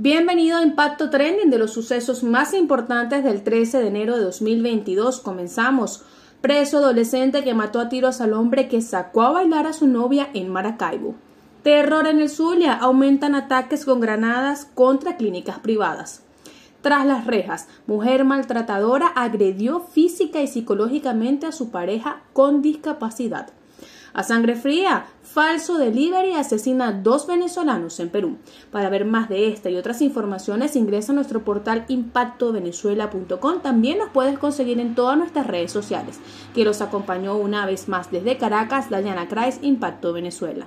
Bienvenido a Impacto Trending de los sucesos más importantes del 13 de enero de 2022. Comenzamos. Preso adolescente que mató a tiros al hombre que sacó a bailar a su novia en Maracaibo. Terror en el Zulia. Aumentan ataques con granadas contra clínicas privadas. Tras las rejas, mujer maltratadora agredió física y psicológicamente a su pareja con discapacidad. A sangre fría, falso delivery asesina a dos venezolanos en Perú. Para ver más de esta y otras informaciones ingresa a nuestro portal impactovenezuela.com. También nos puedes conseguir en todas nuestras redes sociales. Que los acompañó una vez más desde Caracas, Dayana Kreis, Impacto Venezuela.